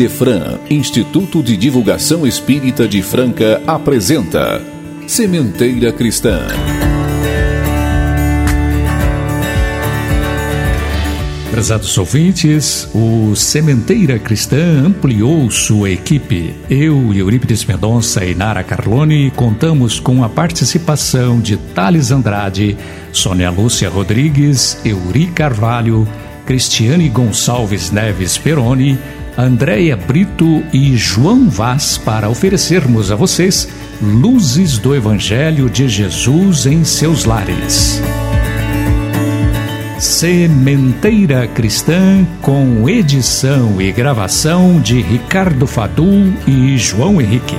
Idefran, Instituto de Divulgação Espírita de Franca, apresenta Sementeira Cristã. Prezados ouvintes, o Sementeira Cristã ampliou sua equipe. Eu, Eurípides Mendonça e Nara Carlone contamos com a participação de Thales Andrade, Sônia Lúcia Rodrigues, Euri Carvalho, Cristiane Gonçalves Neves Peroni, Andréia Brito e João Vaz para oferecermos a vocês luzes do Evangelho de Jesus em seus lares. Sementeira Cristã, com edição e gravação de Ricardo Fadu e João Henrique.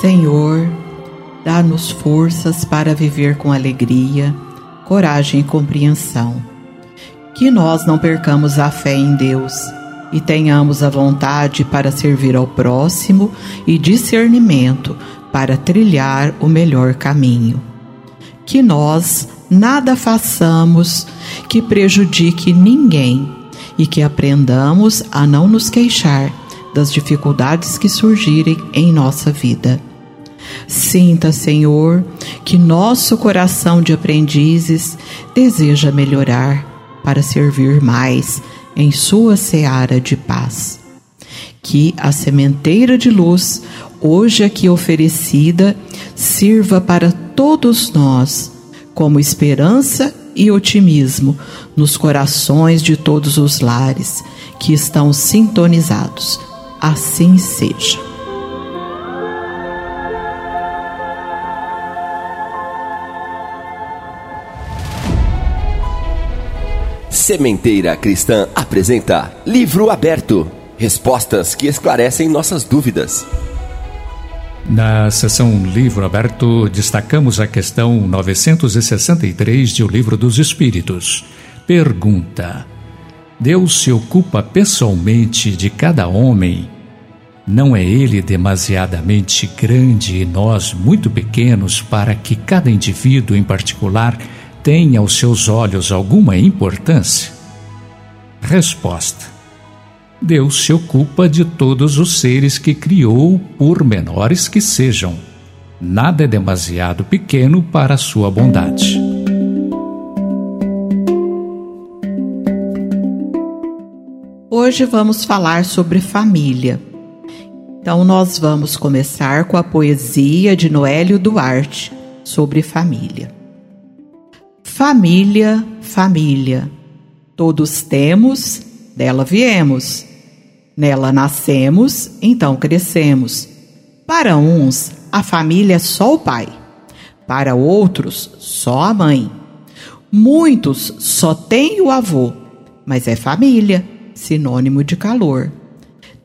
Senhor, dá-nos forças para viver com alegria, coragem e compreensão. Que nós não percamos a fé em Deus e tenhamos a vontade para servir ao próximo e discernimento para trilhar o melhor caminho. Que nós nada façamos que prejudique ninguém e que aprendamos a não nos queixar das dificuldades que surgirem em nossa vida. Sinta, Senhor, que nosso coração de aprendizes deseja melhorar para servir mais em Sua seara de paz. Que a sementeira de luz, hoje aqui oferecida, sirva para todos nós como esperança e otimismo nos corações de todos os lares que estão sintonizados. Assim seja. Sementeira Cristã apresenta Livro Aberto Respostas que esclarecem nossas dúvidas. Na sessão Livro Aberto, destacamos a questão 963 de O Livro dos Espíritos. Pergunta: Deus se ocupa pessoalmente de cada homem? Não é ele demasiadamente grande e nós muito pequenos para que cada indivíduo em particular tem aos seus olhos alguma importância? Resposta: Deus se ocupa de todos os seres que criou, por menores que sejam. Nada é demasiado pequeno para a sua bondade. Hoje vamos falar sobre família. Então, nós vamos começar com a poesia de Noélio Duarte sobre família. Família, família, todos temos, dela viemos. Nela nascemos, então crescemos. Para uns, a família é só o pai, para outros, só a mãe. Muitos só têm o avô, mas é família, sinônimo de calor.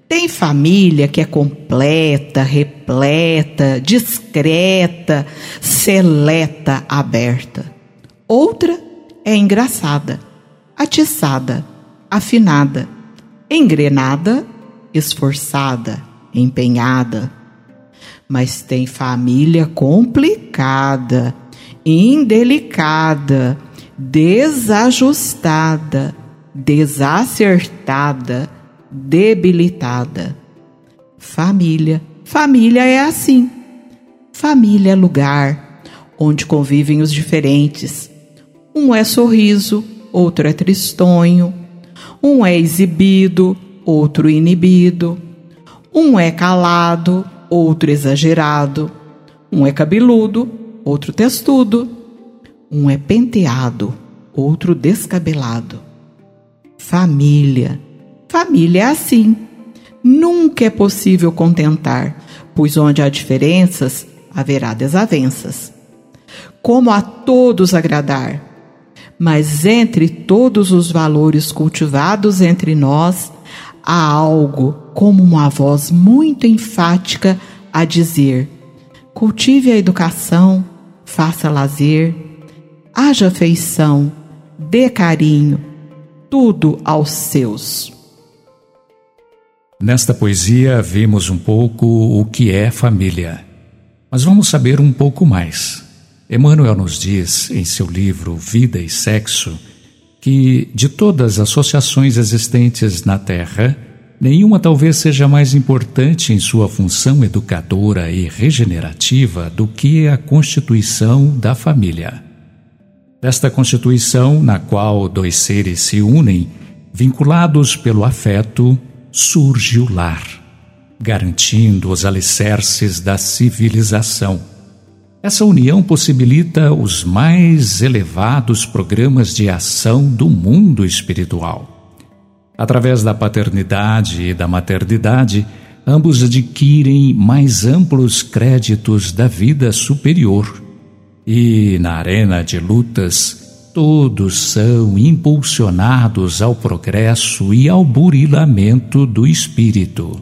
Tem família que é completa, repleta, discreta, seleta, aberta. Outra é engraçada, atiçada, afinada, engrenada, esforçada, empenhada. Mas tem família complicada, indelicada, desajustada, desacertada, debilitada. Família. Família é assim. Família é lugar onde convivem os diferentes um é sorriso, outro é tristonho. Um é exibido, outro inibido. Um é calado, outro exagerado. Um é cabeludo, outro testudo. Um é penteado, outro descabelado. Família. Família é assim. Nunca é possível contentar, pois onde há diferenças, haverá desavenças. Como a todos agradar? Mas entre todos os valores cultivados entre nós, há algo como uma voz muito enfática a dizer: cultive a educação, faça lazer, haja afeição, dê carinho, tudo aos seus. Nesta poesia vimos um pouco o que é família. Mas vamos saber um pouco mais. Emmanuel nos diz, em seu livro Vida e Sexo, que de todas as associações existentes na Terra, nenhuma talvez seja mais importante em sua função educadora e regenerativa do que a constituição da família. Desta constituição, na qual dois seres se unem, vinculados pelo afeto, surge o lar, garantindo os alicerces da civilização. Essa união possibilita os mais elevados programas de ação do mundo espiritual. Através da paternidade e da maternidade, ambos adquirem mais amplos créditos da vida superior. E, na arena de lutas, todos são impulsionados ao progresso e ao burilamento do espírito.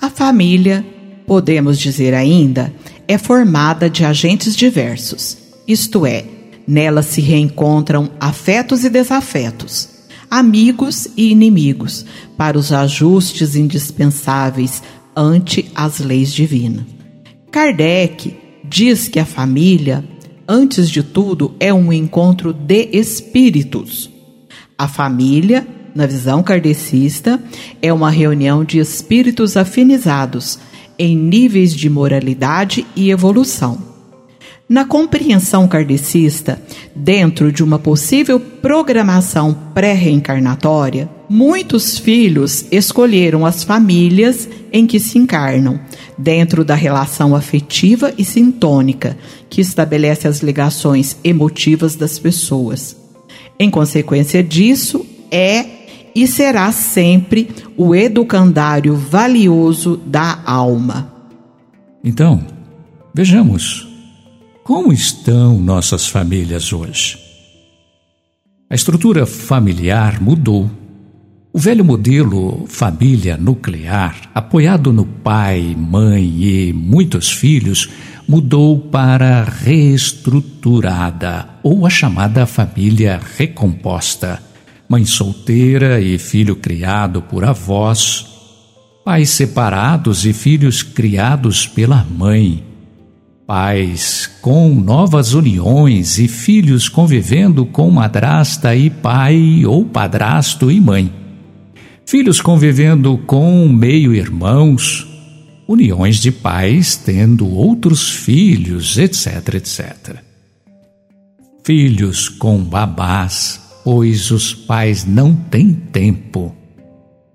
A família, podemos dizer ainda, é formada de agentes diversos, isto é, nela se reencontram afetos e desafetos, amigos e inimigos, para os ajustes indispensáveis ante as leis divinas. Kardec diz que a família antes de tudo, é um encontro de espíritos. A família, na visão kardecista, é uma reunião de espíritos afinizados em níveis de moralidade e evolução. Na compreensão kardecista, dentro de uma possível programação pré-reencarnatória, muitos filhos escolheram as famílias em que se encarnam, dentro da relação afetiva e sintônica, que estabelece as ligações emotivas das pessoas. Em consequência disso, é e será sempre o educandário valioso da alma. Então, vejamos como estão nossas famílias hoje? A estrutura familiar mudou. O velho modelo família nuclear, apoiado no pai, mãe e muitos filhos, mudou para reestruturada ou a chamada família recomposta. Mãe solteira e filho criado por avós, pais separados e filhos criados pela mãe Pais com novas uniões e filhos convivendo com madrasta e pai ou padrasto e mãe. Filhos convivendo com meio-irmãos, uniões de pais tendo outros filhos, etc, etc. Filhos com babás, pois os pais não têm tempo.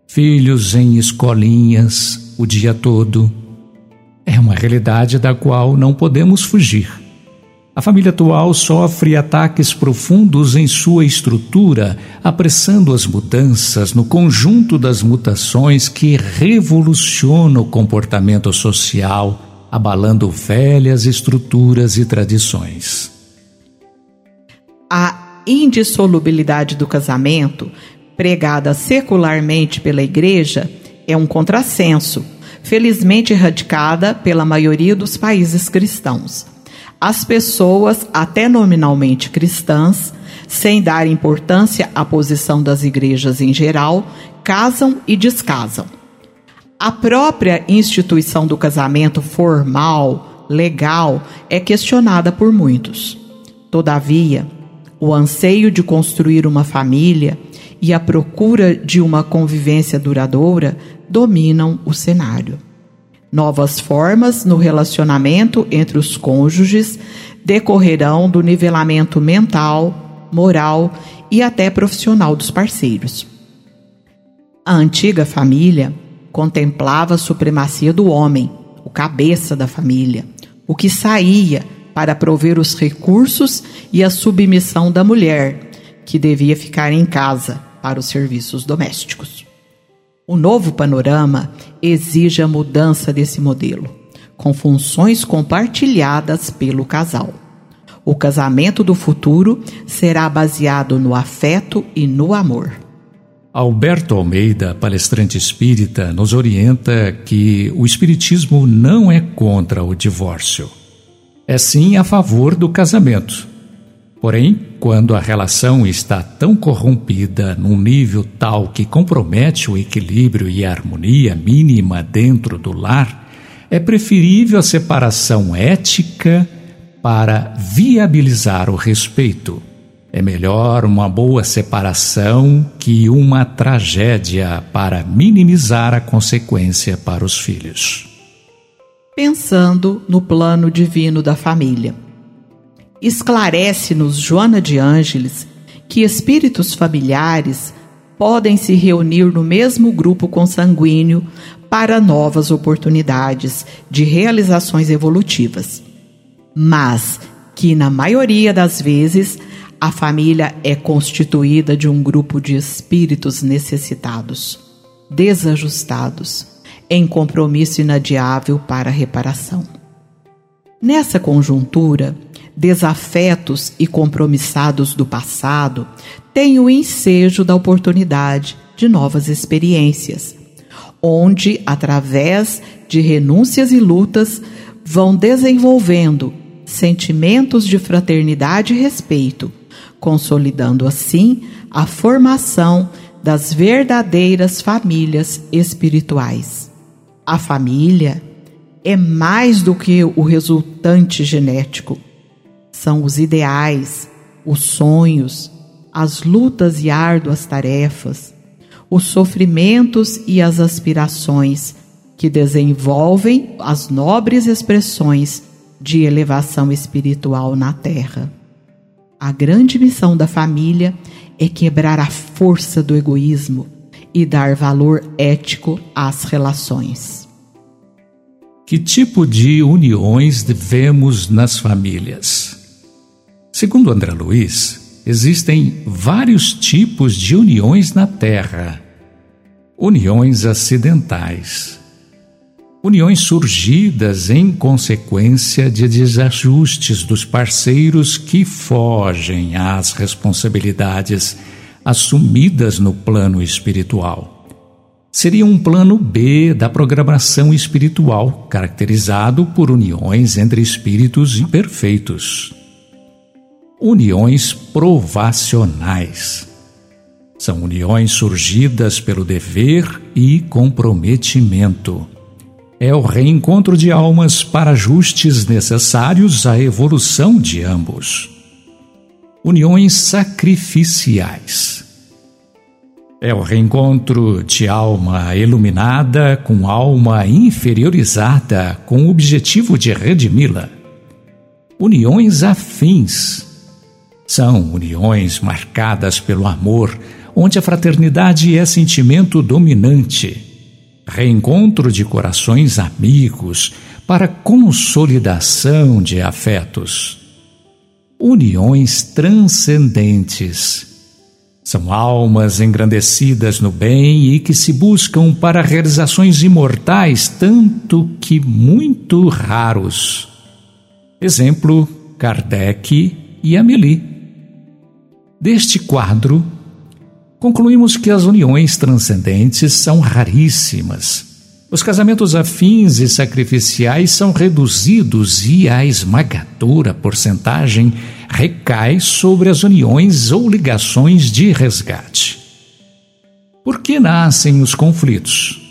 Filhos em escolinhas o dia todo é uma realidade da qual não podemos fugir. A família atual sofre ataques profundos em sua estrutura, apressando as mudanças no conjunto das mutações que revolucionam o comportamento social, abalando velhas estruturas e tradições. A indissolubilidade do casamento, pregada secularmente pela Igreja, é um contrassenso felizmente erradicada pela maioria dos países cristãos. As pessoas, até nominalmente cristãs, sem dar importância à posição das igrejas em geral, casam e descasam. A própria instituição do casamento formal, legal, é questionada por muitos. Todavia, o anseio de construir uma família e a procura de uma convivência duradoura dominam o cenário. Novas formas no relacionamento entre os cônjuges decorrerão do nivelamento mental, moral e até profissional dos parceiros. A antiga família contemplava a supremacia do homem, o cabeça da família, o que saía para prover os recursos e a submissão da mulher, que devia ficar em casa para os serviços domésticos. O novo panorama exige a mudança desse modelo, com funções compartilhadas pelo casal. O casamento do futuro será baseado no afeto e no amor. Alberto Almeida, palestrante espírita, nos orienta que o espiritismo não é contra o divórcio é sim a favor do casamento. Porém, quando a relação está tão corrompida num nível tal que compromete o equilíbrio e a harmonia mínima dentro do lar, é preferível a separação ética para viabilizar o respeito. É melhor uma boa separação que uma tragédia para minimizar a consequência para os filhos pensando no plano divino da família. Esclarece-nos Joana de Ângeles que espíritos familiares podem se reunir no mesmo grupo consanguíneo para novas oportunidades de realizações evolutivas, mas que, na maioria das vezes, a família é constituída de um grupo de espíritos necessitados, desajustados em compromisso inadiável para reparação. Nessa conjuntura, desafetos e compromissados do passado têm o ensejo da oportunidade de novas experiências, onde, através de renúncias e lutas, vão desenvolvendo sentimentos de fraternidade e respeito, consolidando assim a formação das verdadeiras famílias espirituais. A família é mais do que o resultante genético. São os ideais, os sonhos, as lutas e árduas tarefas, os sofrimentos e as aspirações que desenvolvem as nobres expressões de elevação espiritual na Terra. A grande missão da família é quebrar a força do egoísmo e dar valor ético às relações. Que tipo de uniões vemos nas famílias? Segundo André Luiz, existem vários tipos de uniões na Terra. Uniões acidentais. Uniões surgidas em consequência de desajustes dos parceiros que fogem às responsabilidades assumidas no plano espiritual. Seria um plano B da programação espiritual, caracterizado por uniões entre espíritos imperfeitos. Uniões provacionais. São uniões surgidas pelo dever e comprometimento. É o reencontro de almas para ajustes necessários à evolução de ambos uniões sacrificiais. É o reencontro de alma iluminada com alma inferiorizada com o objetivo de redimi-la. Uniões afins. São uniões marcadas pelo amor, onde a fraternidade é sentimento dominante. Reencontro de corações amigos para consolidação de afetos uniões transcendentes. São almas engrandecidas no bem e que se buscam para realizações imortais, tanto que muito raros. Exemplo: Kardec e Amélie. Deste quadro, concluímos que as uniões transcendentes são raríssimas os casamentos afins e sacrificiais são reduzidos e a esmagadora porcentagem recai sobre as uniões ou ligações de resgate. Por que nascem os conflitos?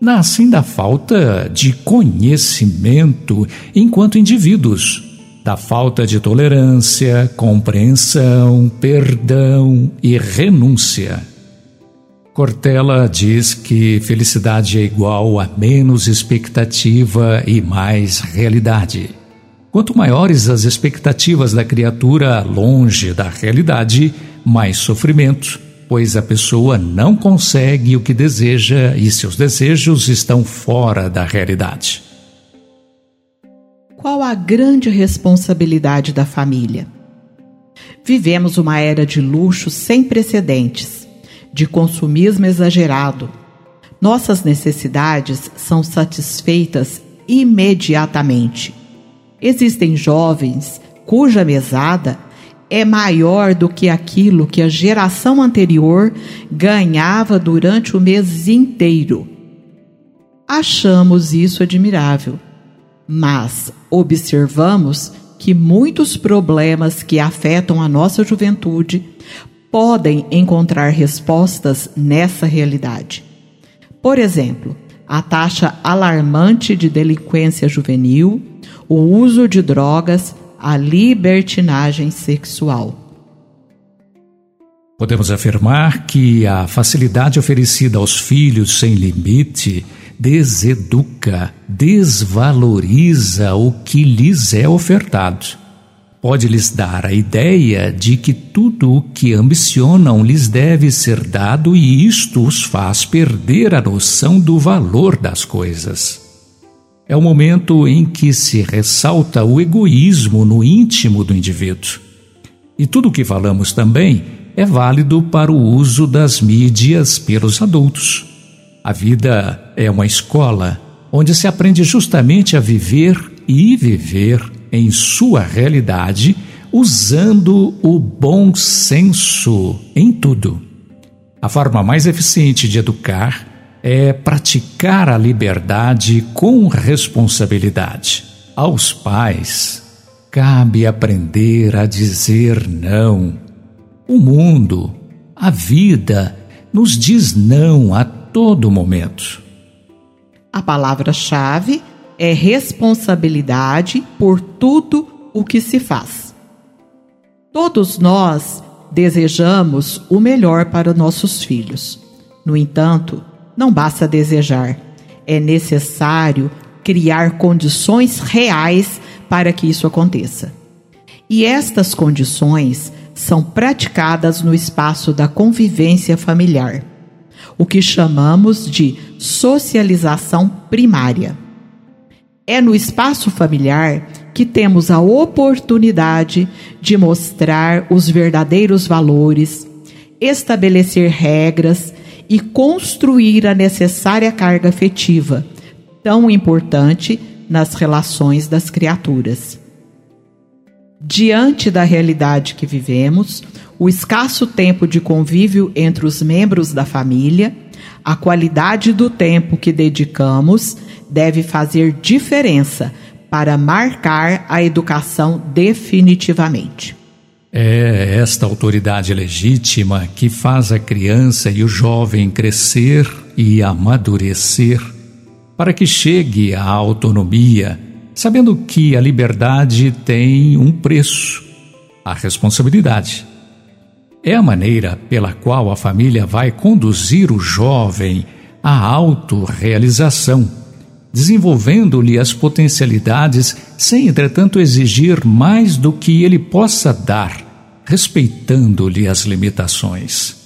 Nascem da falta de conhecimento enquanto indivíduos, da falta de tolerância, compreensão, perdão e renúncia. Cortella diz que felicidade é igual a menos expectativa e mais realidade. Quanto maiores as expectativas da criatura longe da realidade, mais sofrimento, pois a pessoa não consegue o que deseja e seus desejos estão fora da realidade. qual a grande responsabilidade da família? Vivemos uma era de luxo sem precedentes, de consumismo exagerado. Nossas necessidades são satisfeitas imediatamente. Existem jovens cuja mesada é maior do que aquilo que a geração anterior ganhava durante o mês inteiro. Achamos isso admirável, mas observamos que muitos problemas que afetam a nossa juventude podem encontrar respostas nessa realidade. Por exemplo, a taxa alarmante de delinquência juvenil, o uso de drogas, a libertinagem sexual. Podemos afirmar que a facilidade oferecida aos filhos sem limite deseduca, desvaloriza o que lhes é ofertado. Pode lhes dar a ideia de que tudo o que ambicionam lhes deve ser dado e isto os faz perder a noção do valor das coisas. É o momento em que se ressalta o egoísmo no íntimo do indivíduo. E tudo o que falamos também é válido para o uso das mídias pelos adultos. A vida é uma escola onde se aprende justamente a viver e viver em sua realidade usando o bom senso em tudo. A forma mais eficiente de educar é praticar a liberdade com responsabilidade. Aos pais, cabe aprender a dizer não. O mundo, a vida, nos diz não a todo momento. A palavra-chave é responsabilidade por tudo o que se faz. Todos nós desejamos o melhor para nossos filhos. No entanto, não basta desejar, é necessário criar condições reais para que isso aconteça. E estas condições são praticadas no espaço da convivência familiar o que chamamos de socialização primária. É no espaço familiar que temos a oportunidade de mostrar os verdadeiros valores, estabelecer regras e construir a necessária carga afetiva, tão importante nas relações das criaturas. Diante da realidade que vivemos, o escasso tempo de convívio entre os membros da família, a qualidade do tempo que dedicamos deve fazer diferença para marcar a educação definitivamente. É esta autoridade legítima que faz a criança e o jovem crescer e amadurecer para que chegue à autonomia, sabendo que a liberdade tem um preço, a responsabilidade. É a maneira pela qual a família vai conduzir o jovem à autorrealização, desenvolvendo-lhe as potencialidades sem, entretanto, exigir mais do que ele possa dar, respeitando-lhe as limitações.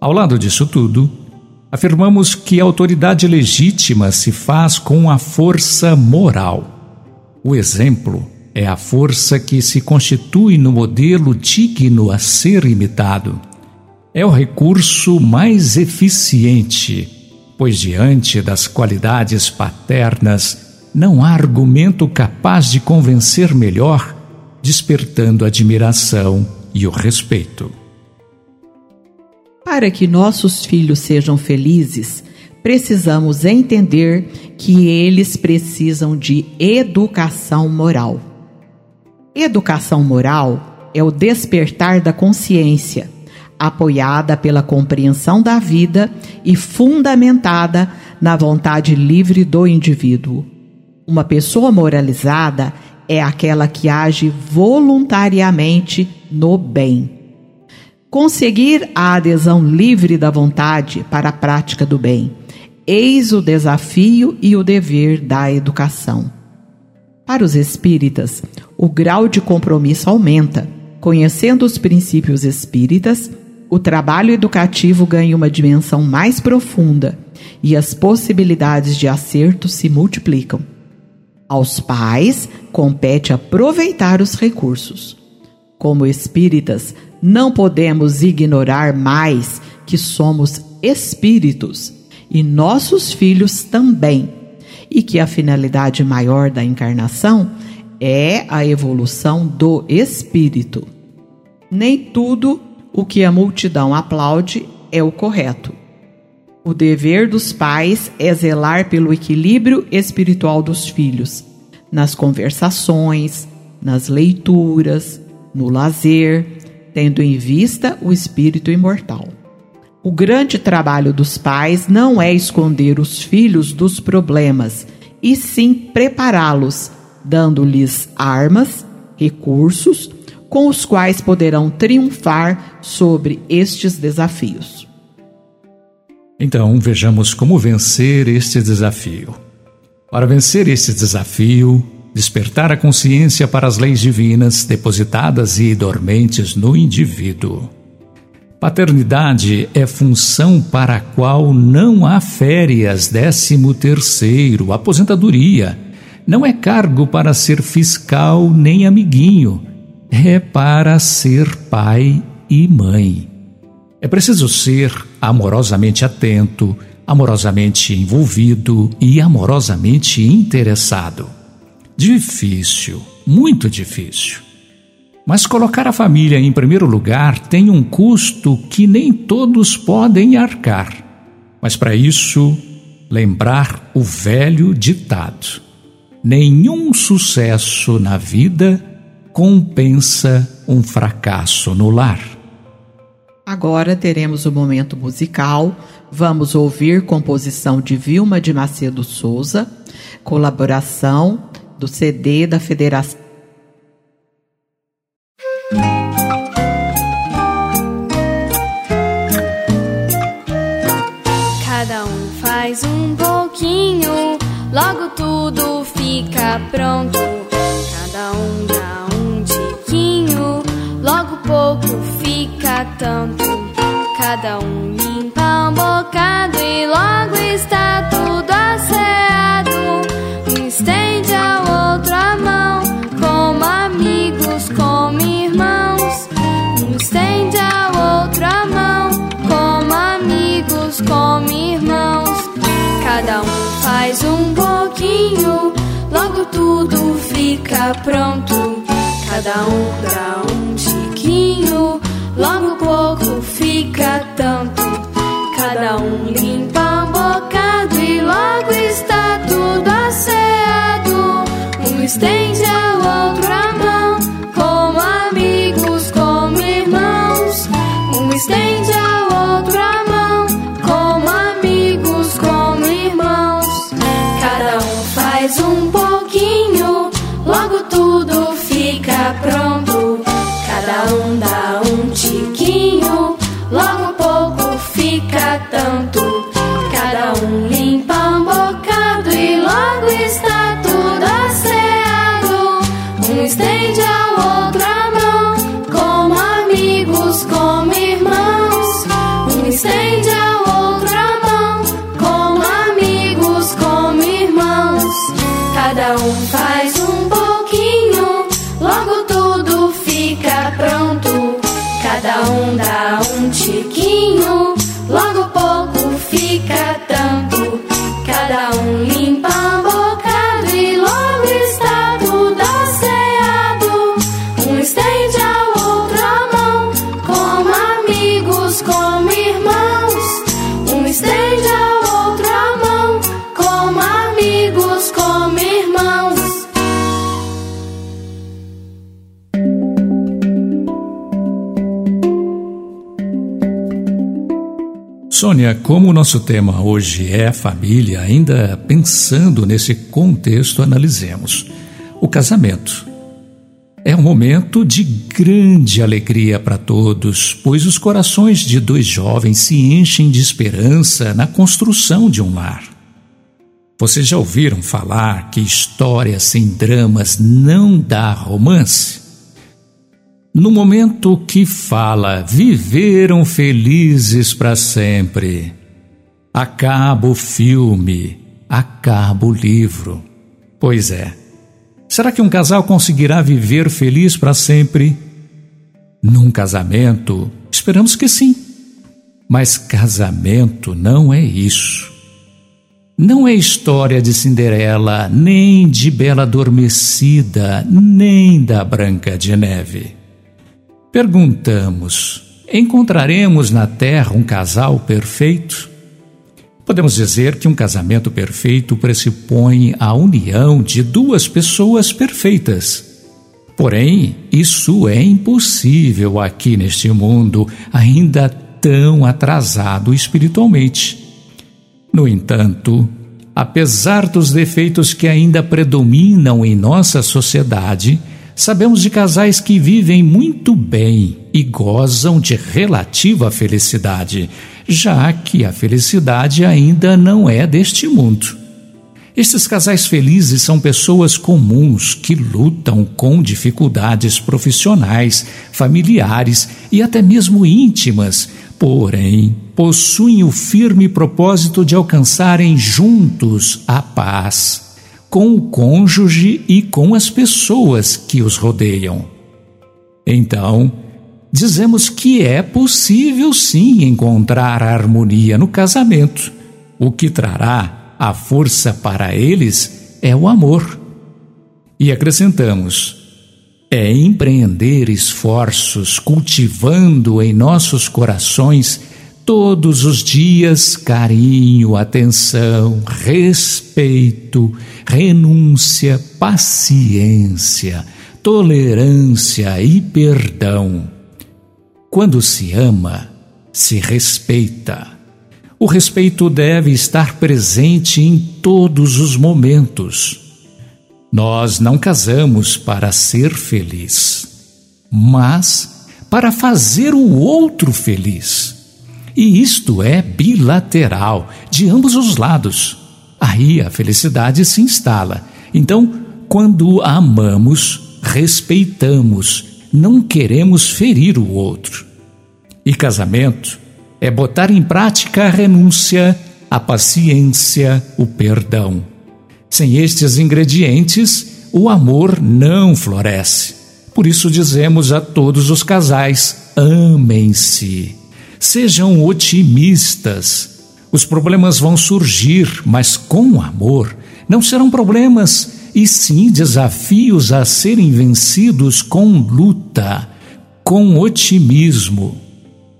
Ao lado disso tudo, afirmamos que a autoridade legítima se faz com a força moral. O exemplo é a força que se constitui no modelo digno a ser imitado. É o recurso mais eficiente, pois diante das qualidades paternas não há argumento capaz de convencer melhor, despertando admiração e o respeito. Para que nossos filhos sejam felizes, precisamos entender que eles precisam de educação moral. Educação moral é o despertar da consciência, apoiada pela compreensão da vida e fundamentada na vontade livre do indivíduo. Uma pessoa moralizada é aquela que age voluntariamente no bem. Conseguir a adesão livre da vontade para a prática do bem, eis o desafio e o dever da educação. Para os espíritas, o grau de compromisso aumenta. Conhecendo os princípios espíritas, o trabalho educativo ganha uma dimensão mais profunda e as possibilidades de acerto se multiplicam. Aos pais compete aproveitar os recursos. Como espíritas, não podemos ignorar mais que somos espíritos e nossos filhos também, e que a finalidade maior da encarnação é a evolução do espírito. Nem tudo o que a multidão aplaude é o correto. O dever dos pais é zelar pelo equilíbrio espiritual dos filhos, nas conversações, nas leituras, no lazer, tendo em vista o espírito imortal. O grande trabalho dos pais não é esconder os filhos dos problemas, e sim prepará-los, dando-lhes armas, recursos com os quais poderão triunfar sobre estes desafios. Então, vejamos como vencer este desafio. Para vencer este desafio, despertar a consciência para as leis divinas depositadas e dormentes no indivíduo. Paternidade é função para a qual não há férias, décimo terceiro, aposentadoria. Não é cargo para ser fiscal nem amiguinho, é para ser pai e mãe. É preciso ser amorosamente atento, amorosamente envolvido e amorosamente interessado. Difícil, muito difícil. Mas colocar a família em primeiro lugar tem um custo que nem todos podem arcar. Mas para isso, lembrar o velho ditado: nenhum sucesso na vida compensa um fracasso no lar. Agora teremos o momento musical. Vamos ouvir composição de Vilma de Macedo Souza, colaboração do CD da Federação. Cada um faz um pouquinho, logo tudo fica pronto. Cada um dá pouco tanto. Cada um limpa um bocado e logo está tudo asseado. Um estende a mão, como amigos, como irmãos. Um estende a mão, como amigos, como irmãos. Cada um faz um pouquinho, logo tudo fica pronto. Cada um dá um logo pouco fica tanto. Cada um limpa um bocado e logo está tudo asseado. Um estende Sônia, como o nosso tema hoje é família, ainda pensando nesse contexto, analisemos. O casamento é um momento de grande alegria para todos, pois os corações de dois jovens se enchem de esperança na construção de um lar. Vocês já ouviram falar que história sem dramas não dá romance? No momento que fala, viveram felizes para sempre. Acaba o filme, acaba o livro. Pois é, Será que um casal conseguirá viver feliz para sempre? Num casamento, esperamos que sim. Mas casamento não é isso. Não é história de Cinderela, nem de Bela Adormecida, nem da Branca de Neve. Perguntamos: encontraremos na Terra um casal perfeito? Podemos dizer que um casamento perfeito pressupõe a união de duas pessoas perfeitas. Porém, isso é impossível aqui neste mundo, ainda tão atrasado espiritualmente. No entanto, apesar dos defeitos que ainda predominam em nossa sociedade, sabemos de casais que vivem muito bem e gozam de relativa felicidade, já que a felicidade ainda não é deste mundo. Estes casais felizes são pessoas comuns que lutam com dificuldades profissionais, familiares e até mesmo íntimas, porém possuem o firme propósito de alcançarem juntos a paz, com o cônjuge e com as pessoas que os rodeiam. Então, dizemos que é possível sim encontrar harmonia no casamento, o que trará a força para eles é o amor. E acrescentamos: é empreender esforços cultivando em nossos corações todos os dias carinho, atenção, respeito, renúncia, paciência, tolerância e perdão. Quando se ama, se respeita o respeito deve estar presente em todos os momentos. Nós não casamos para ser feliz, mas para fazer o outro feliz. E isto é bilateral, de ambos os lados. Aí a felicidade se instala. Então, quando amamos, respeitamos, não queremos ferir o outro. E casamento é botar em prática a renúncia, a paciência, o perdão. Sem estes ingredientes, o amor não floresce. Por isso dizemos a todos os casais: amem-se. Sejam otimistas. Os problemas vão surgir, mas com amor não serão problemas, e sim desafios a serem vencidos com luta, com otimismo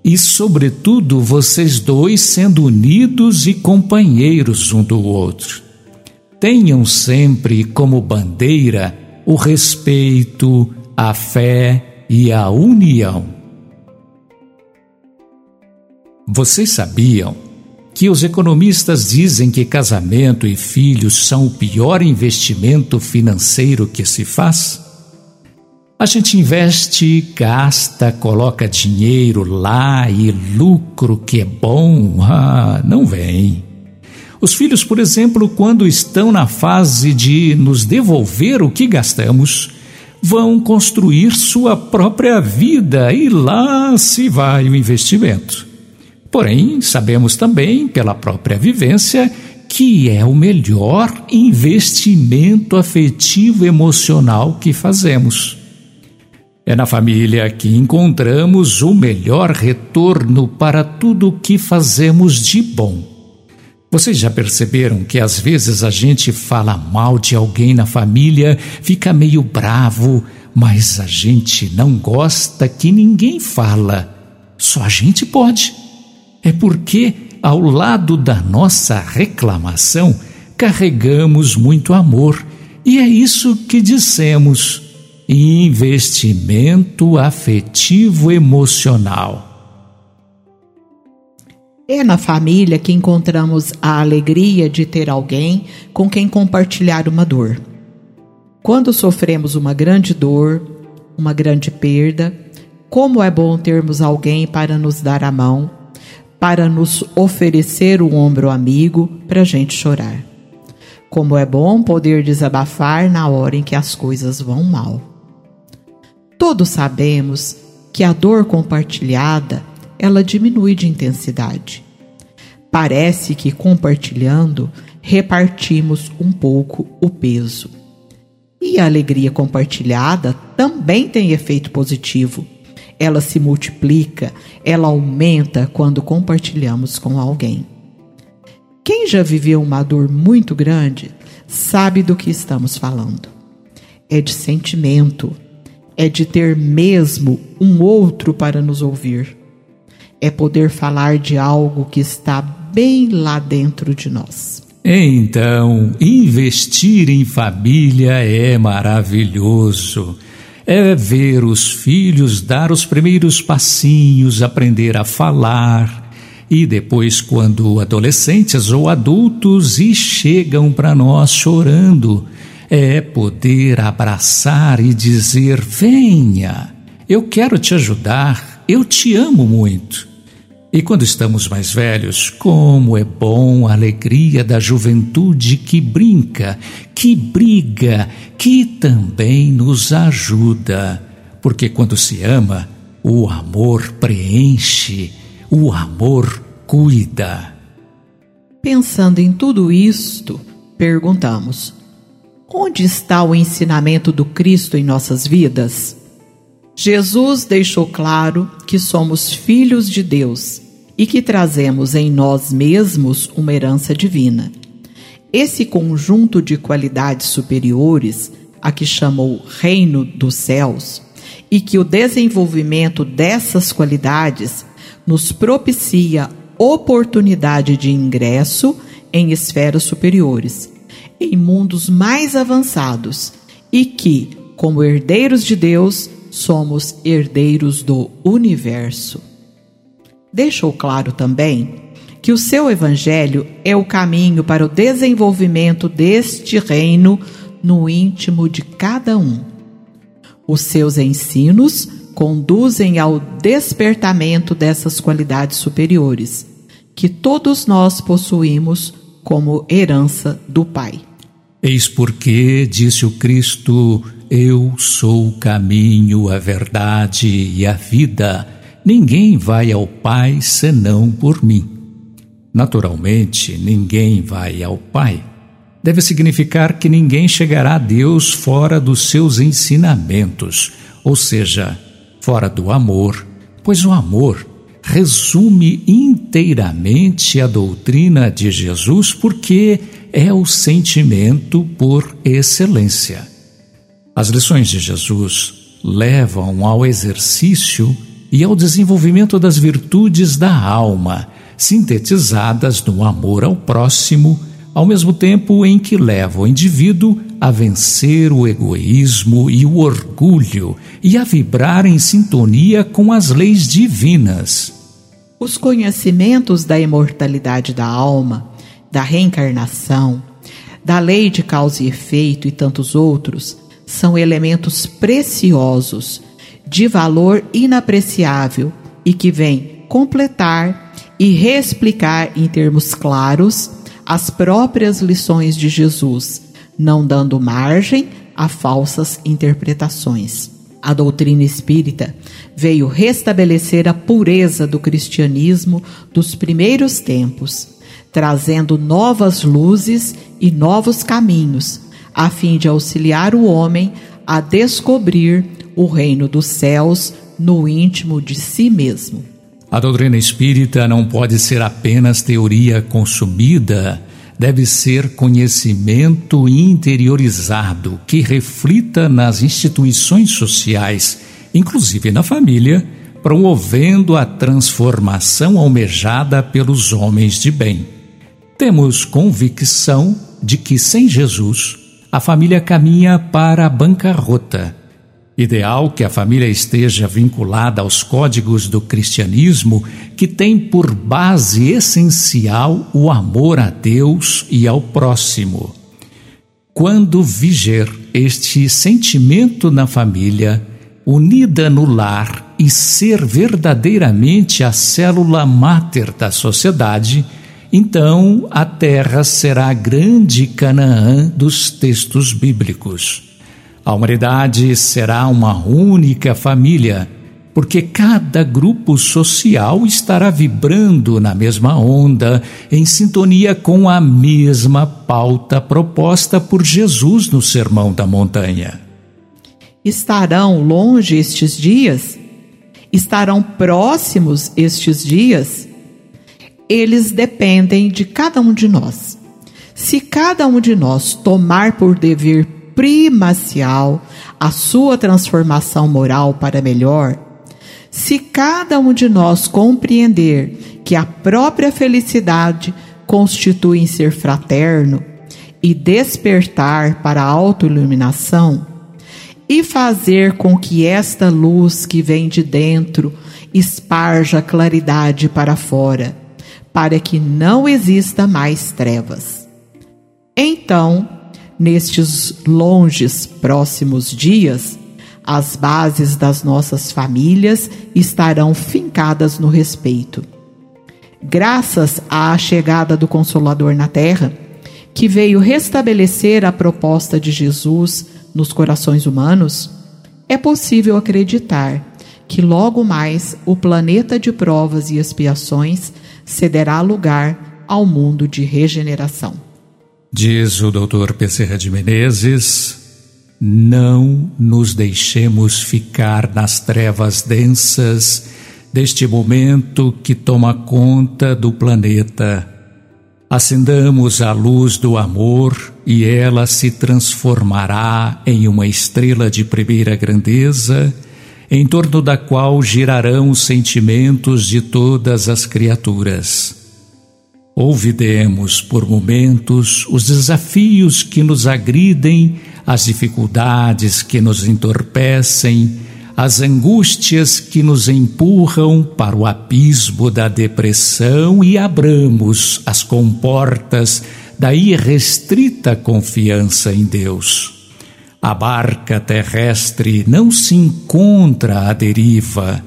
e, sobretudo, vocês dois sendo unidos e companheiros um do outro. Tenham sempre como bandeira o respeito, a fé e a união. Vocês sabiam que os economistas dizem que casamento e filhos são o pior investimento financeiro que se faz? A gente investe, gasta, coloca dinheiro lá e lucro que é bom, ah, não vem. Os filhos, por exemplo, quando estão na fase de nos devolver o que gastamos, vão construir sua própria vida e lá se vai o investimento. Porém, sabemos também, pela própria vivência, que é o melhor investimento afetivo emocional que fazemos. É na família que encontramos o melhor retorno para tudo o que fazemos de bom. Vocês já perceberam que às vezes a gente fala mal de alguém na família, fica meio bravo, mas a gente não gosta que ninguém fala. Só a gente pode. É porque ao lado da nossa reclamação carregamos muito amor, e é isso que dissemos investimento afetivo emocional. É na família que encontramos a alegria de ter alguém com quem compartilhar uma dor. Quando sofremos uma grande dor, uma grande perda, como é bom termos alguém para nos dar a mão, para nos oferecer o ombro amigo para a gente chorar. Como é bom poder desabafar na hora em que as coisas vão mal. Todos sabemos que a dor compartilhada, ela diminui de intensidade. Parece que compartilhando, repartimos um pouco o peso. E a alegria compartilhada também tem efeito positivo. Ela se multiplica, ela aumenta quando compartilhamos com alguém. Quem já viveu uma dor muito grande sabe do que estamos falando. É de sentimento, é de ter mesmo um outro para nos ouvir. É poder falar de algo que está bem lá dentro de nós. Então, investir em família é maravilhoso. É ver os filhos dar os primeiros passinhos, aprender a falar. E depois, quando adolescentes ou adultos e chegam para nós chorando, é poder abraçar e dizer: Venha, eu quero te ajudar, eu te amo muito. E quando estamos mais velhos, como é bom a alegria da juventude que brinca, que briga, que também nos ajuda. Porque quando se ama, o amor preenche, o amor cuida. Pensando em tudo isto, perguntamos: onde está o ensinamento do Cristo em nossas vidas? Jesus deixou claro que somos filhos de Deus e que trazemos em nós mesmos uma herança divina. Esse conjunto de qualidades superiores, a que chamou Reino dos Céus, e que o desenvolvimento dessas qualidades nos propicia oportunidade de ingresso em esferas superiores, em mundos mais avançados, e que, como herdeiros de Deus, somos herdeiros do universo. Deixou claro também que o seu evangelho é o caminho para o desenvolvimento deste reino no íntimo de cada um. Os seus ensinos conduzem ao despertamento dessas qualidades superiores, que todos nós possuímos como herança do Pai. Eis porque, disse o Cristo, eu sou o caminho, a verdade e a vida. Ninguém vai ao Pai senão por mim. Naturalmente, ninguém vai ao Pai. Deve significar que ninguém chegará a Deus fora dos seus ensinamentos, ou seja, fora do amor, pois o amor resume inteiramente a doutrina de Jesus porque é o sentimento por excelência. As lições de Jesus levam ao exercício e ao desenvolvimento das virtudes da alma, sintetizadas no amor ao próximo, ao mesmo tempo em que leva o indivíduo a vencer o egoísmo e o orgulho e a vibrar em sintonia com as leis divinas. Os conhecimentos da imortalidade da alma, da reencarnação, da lei de causa e efeito e tantos outros são elementos preciosos, de valor inapreciável e que vêm completar e reexplicar em termos claros as próprias lições de Jesus, não dando margem a falsas interpretações. A doutrina espírita veio restabelecer a pureza do cristianismo dos primeiros tempos, trazendo novas luzes e novos caminhos a fim de auxiliar o homem a descobrir o reino dos céus no íntimo de si mesmo. A doutrina espírita não pode ser apenas teoria consumida, deve ser conhecimento interiorizado que reflita nas instituições sociais, inclusive na família, promovendo a transformação almejada pelos homens de bem. Temos convicção de que sem Jesus a família caminha para a bancarrota. Ideal que a família esteja vinculada aos códigos do cristianismo, que tem por base essencial o amor a Deus e ao próximo. Quando viger este sentimento na família, unida no lar e ser verdadeiramente a célula máter da sociedade, então a terra será a grande Canaã dos textos bíblicos. A humanidade será uma única família, porque cada grupo social estará vibrando na mesma onda, em sintonia com a mesma pauta proposta por Jesus no Sermão da Montanha. Estarão longe estes dias? Estarão próximos estes dias? Eles dependem de cada um de nós. Se cada um de nós tomar por dever primacial a sua transformação moral para melhor, se cada um de nós compreender que a própria felicidade constitui em ser fraterno e despertar para a autoiluminação, e fazer com que esta luz que vem de dentro esparja claridade para fora, para que não exista mais trevas. Então, nestes longes próximos dias, as bases das nossas famílias estarão fincadas no respeito. Graças à chegada do Consolador na Terra, que veio restabelecer a proposta de Jesus nos corações humanos, é possível acreditar que logo mais o planeta de provas e expiações cederá lugar ao mundo de regeneração. Diz o Dr. Bezerra de Menezes, não nos deixemos ficar nas trevas densas deste momento que toma conta do planeta. Acendamos a luz do amor e ela se transformará em uma estrela de primeira grandeza, em torno da qual girarão os sentimentos de todas as criaturas. Ouvidemos por momentos os desafios que nos agridem, as dificuldades que nos entorpecem, as angústias que nos empurram para o abismo da depressão e abramos as comportas da irrestrita confiança em Deus. A barca terrestre não se encontra à deriva.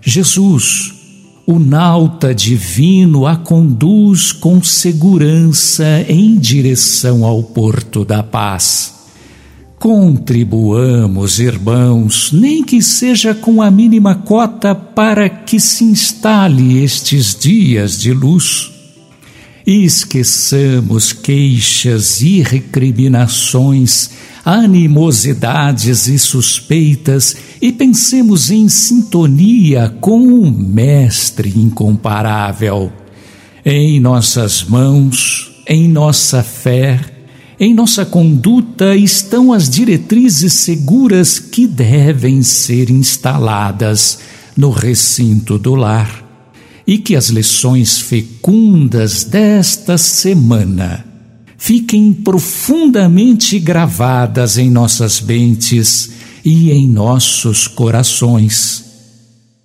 Jesus, o nauta divino a conduz com segurança em direção ao porto da paz. Contribuamos, irmãos, nem que seja com a mínima cota para que se instale estes dias de luz. E esqueçamos queixas e recriminações animosidades e suspeitas e pensemos em sintonia com o Mestre incomparável. Em nossas mãos, em nossa fé, em nossa conduta estão as diretrizes seguras que devem ser instaladas no recinto do lar e que as lições fecundas desta semana fiquem profundamente gravadas em nossas mentes e em nossos corações.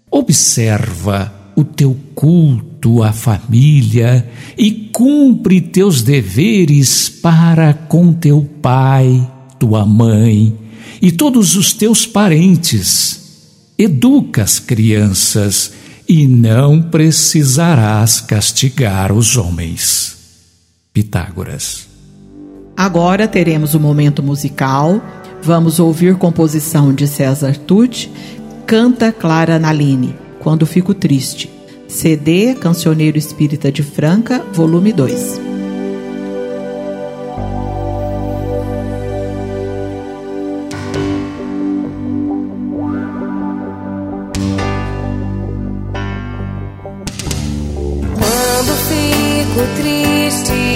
Observa o teu culto à família e cumpre teus deveres para com teu pai, tua mãe e todos os teus parentes. Educa as crianças e não precisarás castigar os homens. Pitágoras. Agora teremos o um momento musical. Vamos ouvir composição de César Tucci, Canta Clara Naline, Quando Fico Triste. CD Cancioneiro Espírita de Franca, volume 2. Quando fico triste,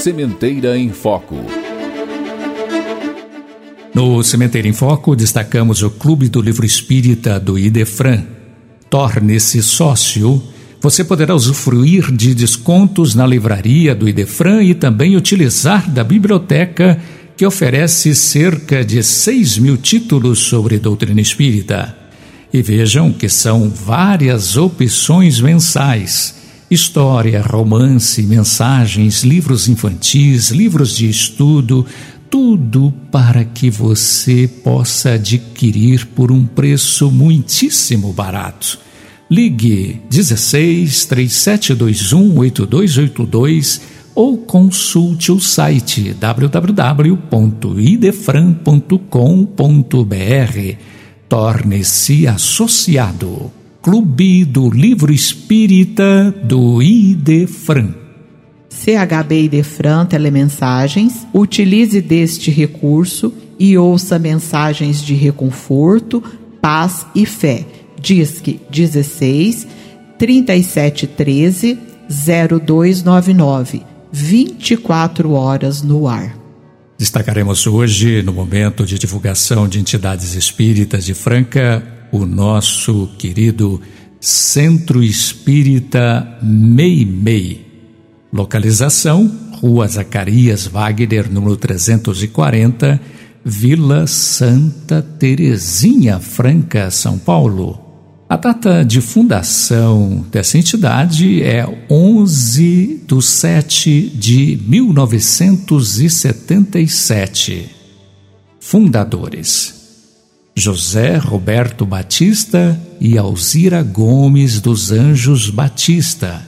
Sementeira em Foco. No Sementeira em Foco, destacamos o Clube do Livro Espírita do Idefran. Torne-se sócio. Você poderá usufruir de descontos na livraria do Idefran e também utilizar da biblioteca que oferece cerca de 6 mil títulos sobre doutrina espírita. E vejam que são várias opções mensais História, romance, mensagens, livros infantis, livros de estudo, tudo para que você possa adquirir por um preço muitíssimo barato. Ligue 16 3721 8282 ou consulte o site www.idefran.com.br. Torne-se associado. Clube do Livro Espírita do Idefran. CHB Idefran Telemensagens, utilize deste recurso e ouça mensagens de reconforto, paz e fé. Disque 16 3713 0299. 24 horas no ar. Destacaremos hoje, no momento de divulgação de entidades espíritas de Franca, o nosso querido Centro Espírita Meimei. Localização: Rua Zacarias Wagner, número 340, Vila Santa Terezinha Franca, São Paulo. A data de fundação dessa entidade é 11 de 7 de 1977. Fundadores José Roberto Batista e Alzira Gomes dos Anjos Batista.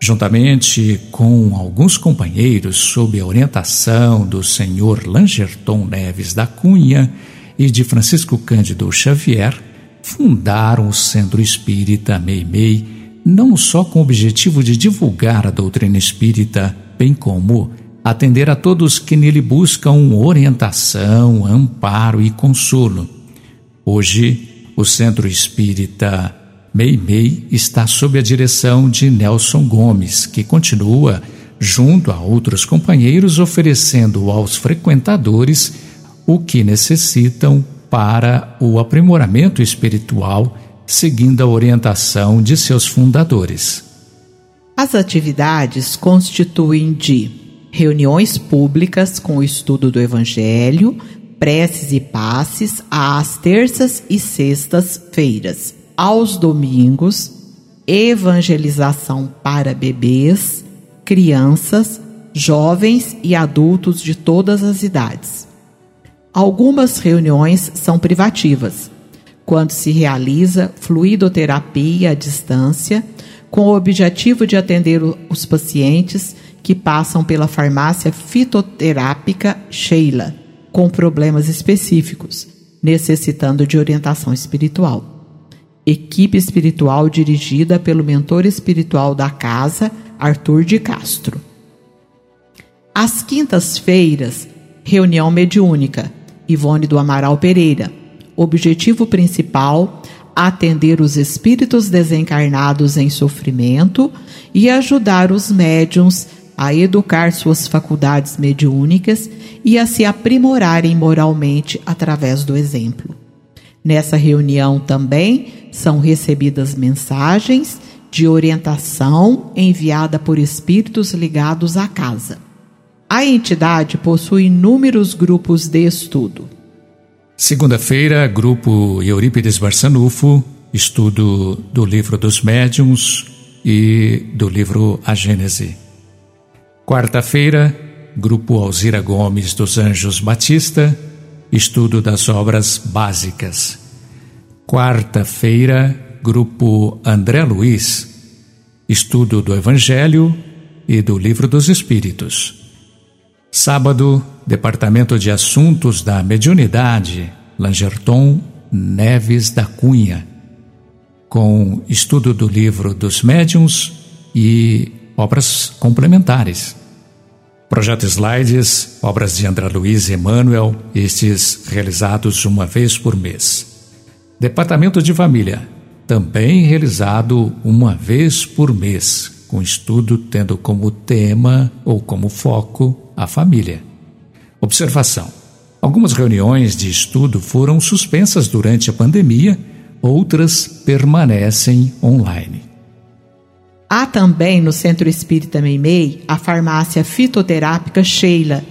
Juntamente com alguns companheiros, sob a orientação do senhor Langerton Neves da Cunha e de Francisco Cândido Xavier, fundaram o Centro Espírita Meimei, não só com o objetivo de divulgar a doutrina espírita, bem como atender a todos que nele buscam orientação, amparo e consolo. Hoje, o Centro Espírita Meimei está sob a direção de Nelson Gomes, que continua, junto a outros companheiros, oferecendo aos frequentadores o que necessitam para o aprimoramento espiritual, seguindo a orientação de seus fundadores. As atividades constituem de reuniões públicas com o estudo do Evangelho, preces e passes às terças e sextas-feiras. Aos domingos, evangelização para bebês, crianças, jovens e adultos de todas as idades. Algumas reuniões são privativas, quando se realiza fluidoterapia à distância, com o objetivo de atender os pacientes que passam pela farmácia fitoterápica Sheila, com problemas específicos, necessitando de orientação espiritual equipe espiritual dirigida pelo mentor espiritual da casa, Arthur de Castro. Às quintas-feiras, reunião mediúnica, Ivone do Amaral Pereira. Objetivo principal: atender os espíritos desencarnados em sofrimento e ajudar os médiums a educar suas faculdades mediúnicas e a se aprimorarem moralmente através do exemplo. Nessa reunião também são recebidas mensagens de orientação enviada por espíritos ligados à casa. A entidade possui inúmeros grupos de estudo. Segunda-feira, grupo Eurípides Barçanufo, estudo do livro dos médiuns e do livro A Gênese. Quarta-feira, grupo Alzira Gomes dos Anjos Batista, estudo das obras básicas. Quarta-feira, grupo André Luiz, estudo do Evangelho e do Livro dos Espíritos. Sábado, Departamento de Assuntos da Mediunidade, Langerton Neves da Cunha, com estudo do Livro dos Médiuns e obras complementares. Projeto Slides, obras de André Luiz e Emmanuel, estes realizados uma vez por mês. Departamento de Família, também realizado uma vez por mês, com estudo tendo como tema ou como foco a família. Observação: algumas reuniões de estudo foram suspensas durante a pandemia, outras permanecem online. Há também no Centro Espírita Meimei a farmácia fitoterápica Sheila,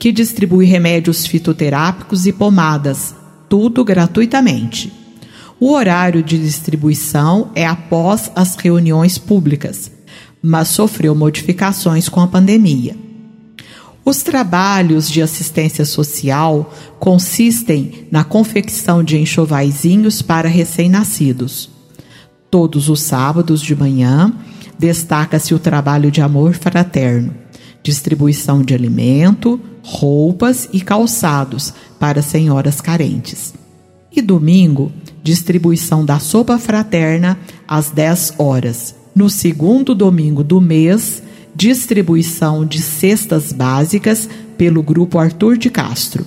que distribui remédios fitoterápicos e pomadas, tudo gratuitamente. O horário de distribuição é após as reuniões públicas, mas sofreu modificações com a pandemia. Os trabalhos de assistência social consistem na confecção de enxovaizinhos para recém-nascidos. Todos os sábados de manhã, destaca-se o trabalho de amor fraterno, distribuição de alimento, roupas e calçados para senhoras carentes. E domingo, distribuição da sopa fraterna às 10 horas. No segundo domingo do mês, distribuição de cestas básicas pelo grupo Arthur de Castro.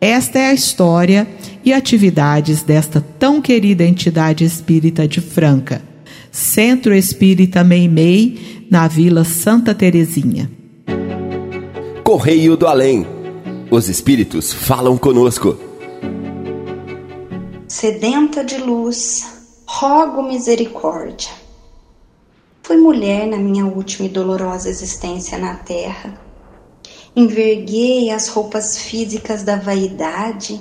Esta é a história e atividades desta tão querida entidade espírita de Franca, Centro Espírita Meimei, na Vila Santa Terezinha. Correio do Além. Os espíritos falam conosco sedenta de luz, rogo misericórdia. Fui mulher na minha última e dolorosa existência na terra. Enverguei as roupas físicas da vaidade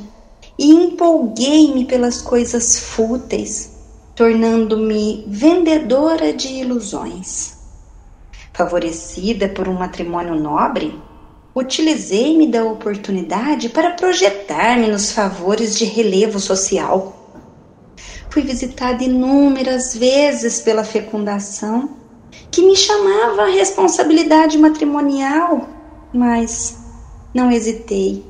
e empolguei-me pelas coisas fúteis, tornando-me vendedora de ilusões. Favorecida por um matrimônio nobre, Utilizei-me da oportunidade para projetar-me nos favores de relevo social. Fui visitada inúmeras vezes pela fecundação, que me chamava a responsabilidade matrimonial, mas não hesitei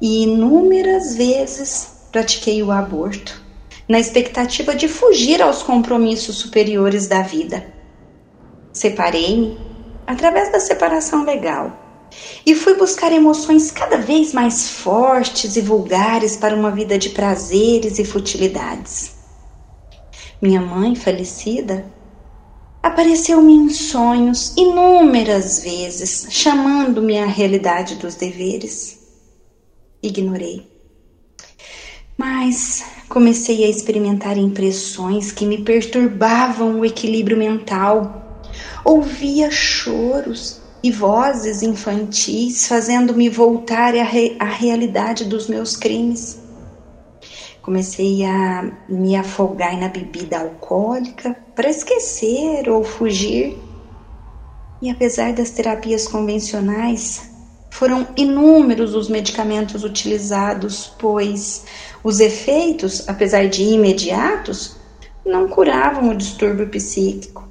e inúmeras vezes pratiquei o aborto, na expectativa de fugir aos compromissos superiores da vida. Separei-me através da separação legal e fui buscar emoções cada vez mais fortes e vulgares para uma vida de prazeres e futilidades. Minha mãe, falecida, apareceu-me em sonhos inúmeras vezes, chamando-me à realidade dos deveres. Ignorei. Mas comecei a experimentar impressões que me perturbavam o equilíbrio mental. Ouvia choros e vozes infantis fazendo-me voltar à, re à realidade dos meus crimes. Comecei a me afogar na bebida alcoólica para esquecer ou fugir. E apesar das terapias convencionais, foram inúmeros os medicamentos utilizados, pois os efeitos, apesar de imediatos, não curavam o distúrbio psíquico.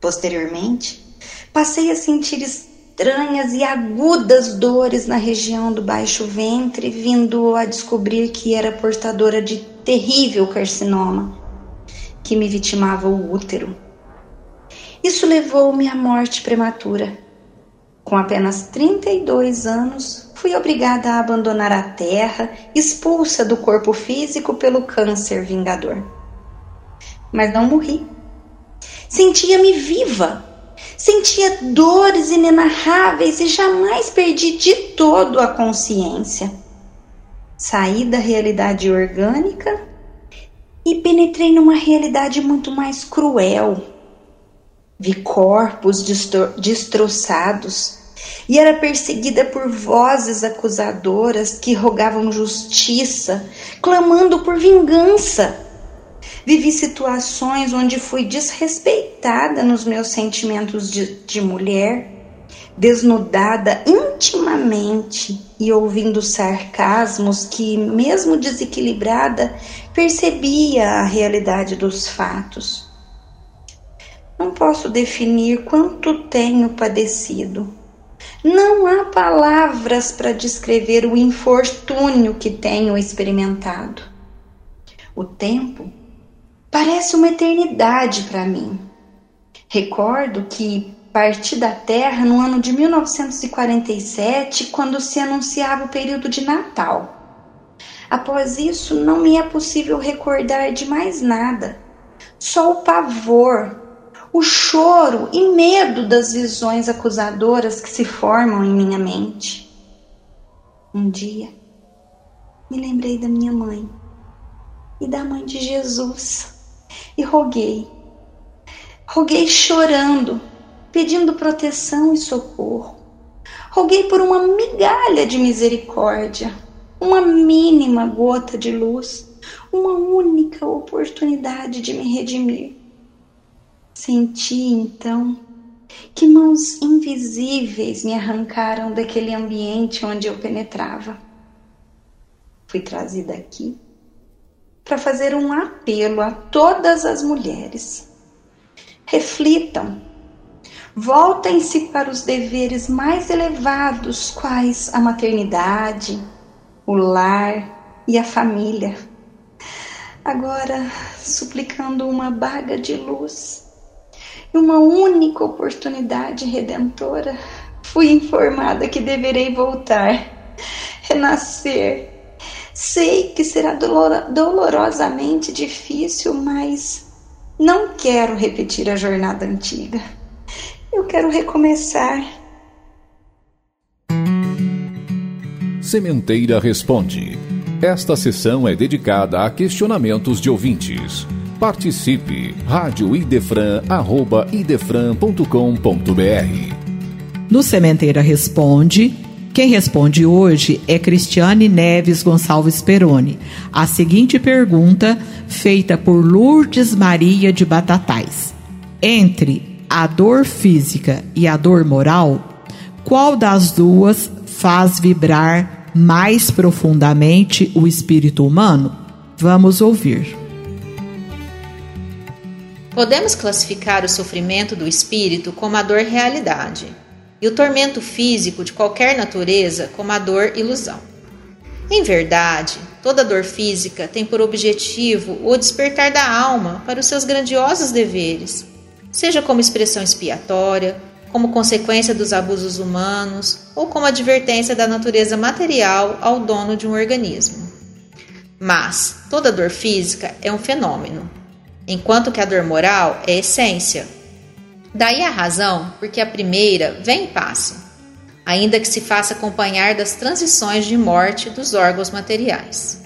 Posteriormente, passei a sentir estranhas e agudas dores na região do baixo ventre, vindo a descobrir que era portadora de terrível carcinoma que me vitimava o útero. Isso levou-me à morte prematura. Com apenas 32 anos, fui obrigada a abandonar a terra, expulsa do corpo físico pelo câncer vingador. Mas não morri. Sentia-me viva Sentia dores inenarráveis e jamais perdi de todo a consciência. Saí da realidade orgânica e penetrei numa realidade muito mais cruel. Vi corpos destroçados e era perseguida por vozes acusadoras que rogavam justiça, clamando por vingança. Vivi situações onde fui desrespeitada nos meus sentimentos de, de mulher, desnudada intimamente e ouvindo sarcasmos que, mesmo desequilibrada, percebia a realidade dos fatos. Não posso definir quanto tenho padecido. Não há palavras para descrever o infortúnio que tenho experimentado. O tempo Parece uma eternidade para mim. Recordo que parti da Terra no ano de 1947, quando se anunciava o período de Natal. Após isso, não me é possível recordar de mais nada, só o pavor, o choro e medo das visões acusadoras que se formam em minha mente. Um dia, me lembrei da minha mãe e da mãe de Jesus e roguei. Roguei chorando, pedindo proteção e socorro. Roguei por uma migalha de misericórdia, uma mínima gota de luz, uma única oportunidade de me redimir. Senti então que mãos invisíveis me arrancaram daquele ambiente onde eu penetrava. Fui trazida aqui para fazer um apelo a todas as mulheres. Reflitam, voltem-se para os deveres mais elevados, quais a maternidade, o lar e a família. Agora, suplicando uma baga de luz uma única oportunidade redentora, fui informada que deverei voltar, renascer Sei que será dolorosamente difícil, mas não quero repetir a jornada antiga. Eu quero recomeçar. Sementeira Responde. Esta sessão é dedicada a questionamentos de ouvintes. Participe! Rádio Idefran, arroba idefran.com.br No Sementeira Responde, quem responde hoje é Cristiane Neves Gonçalves Peroni. A seguinte pergunta, feita por Lourdes Maria de Batatais: Entre a dor física e a dor moral, qual das duas faz vibrar mais profundamente o espírito humano? Vamos ouvir. Podemos classificar o sofrimento do espírito como a dor realidade e o tormento físico de qualquer natureza como a dor ilusão. Em verdade, toda dor física tem por objetivo o despertar da alma para os seus grandiosos deveres, seja como expressão expiatória, como consequência dos abusos humanos ou como advertência da natureza material ao dono de um organismo. Mas toda dor física é um fenômeno, enquanto que a dor moral é essência, Daí a razão porque a primeira vem e passa, ainda que se faça acompanhar das transições de morte dos órgãos materiais.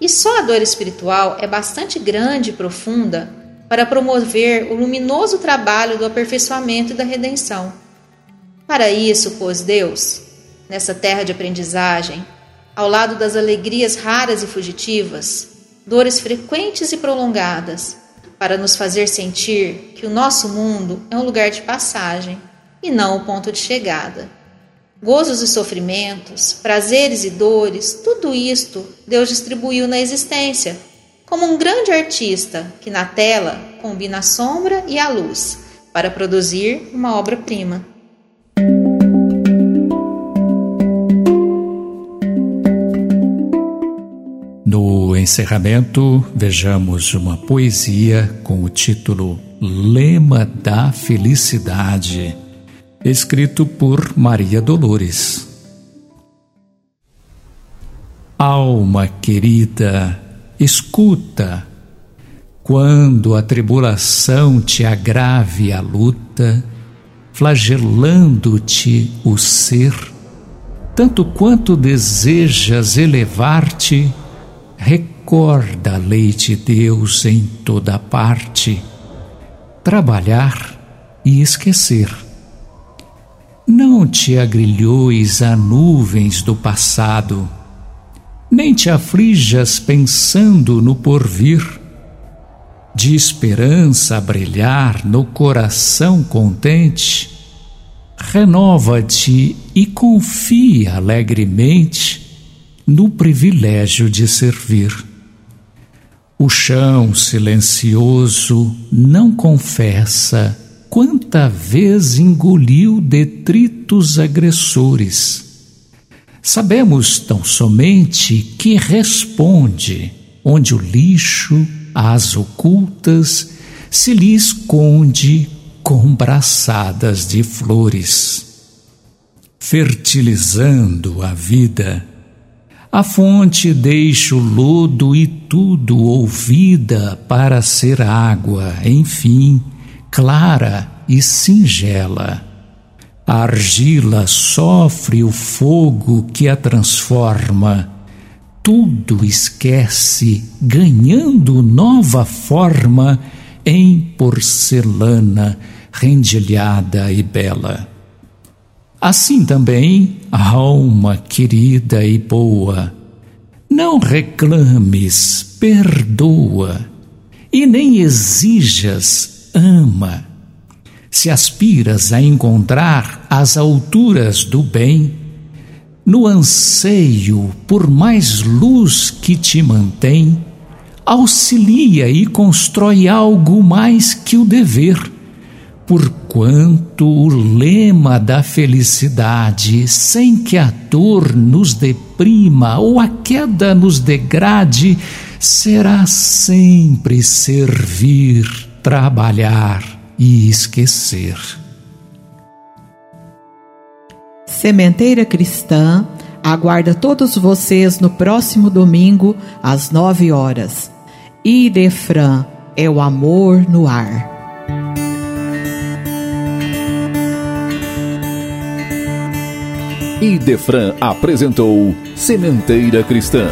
E só a dor espiritual é bastante grande e profunda para promover o luminoso trabalho do aperfeiçoamento e da redenção. Para isso, pôs Deus, nessa terra de aprendizagem, ao lado das alegrias raras e fugitivas, dores frequentes e prolongadas, para nos fazer sentir que o nosso mundo é um lugar de passagem e não o ponto de chegada. Gozos e sofrimentos, prazeres e dores, tudo isto Deus distribuiu na existência, como um grande artista que na tela combina a sombra e a luz para produzir uma obra-prima. Encerramento, vejamos uma poesia com o título Lema da Felicidade, escrito por Maria Dolores. Alma querida, escuta, quando a tribulação te agrave a luta, flagelando-te o ser, tanto quanto desejas elevar-te, Recorda a lei de Deus em toda parte, trabalhar e esquecer. Não te agrilhoes a nuvens do passado, nem te aflijas pensando no porvir. De esperança a brilhar no coração contente, renova-te e confia alegremente no privilégio de servir. O chão silencioso não confessa quanta vez engoliu detritos agressores. Sabemos tão somente que responde onde o lixo, as ocultas, se lhe esconde com braçadas de flores. Fertilizando a vida, a fonte deixa o lodo e tudo ouvida para ser água, enfim, clara e singela. A argila sofre o fogo que a transforma. Tudo esquece, ganhando nova forma em porcelana rendilhada e bela. Assim também, alma querida e boa, não reclames, perdoa, e nem exijas, ama. Se aspiras a encontrar as alturas do bem, no anseio por mais luz que te mantém, auxilia e constrói algo mais que o dever porquanto o lema da felicidade, sem que a dor nos deprima ou a queda nos degrade, será sempre servir, trabalhar e esquecer. Sementeira Cristã aguarda todos vocês no próximo domingo às nove horas. Idefran é o amor no ar. Idefran apresentou Sementeira Cristã.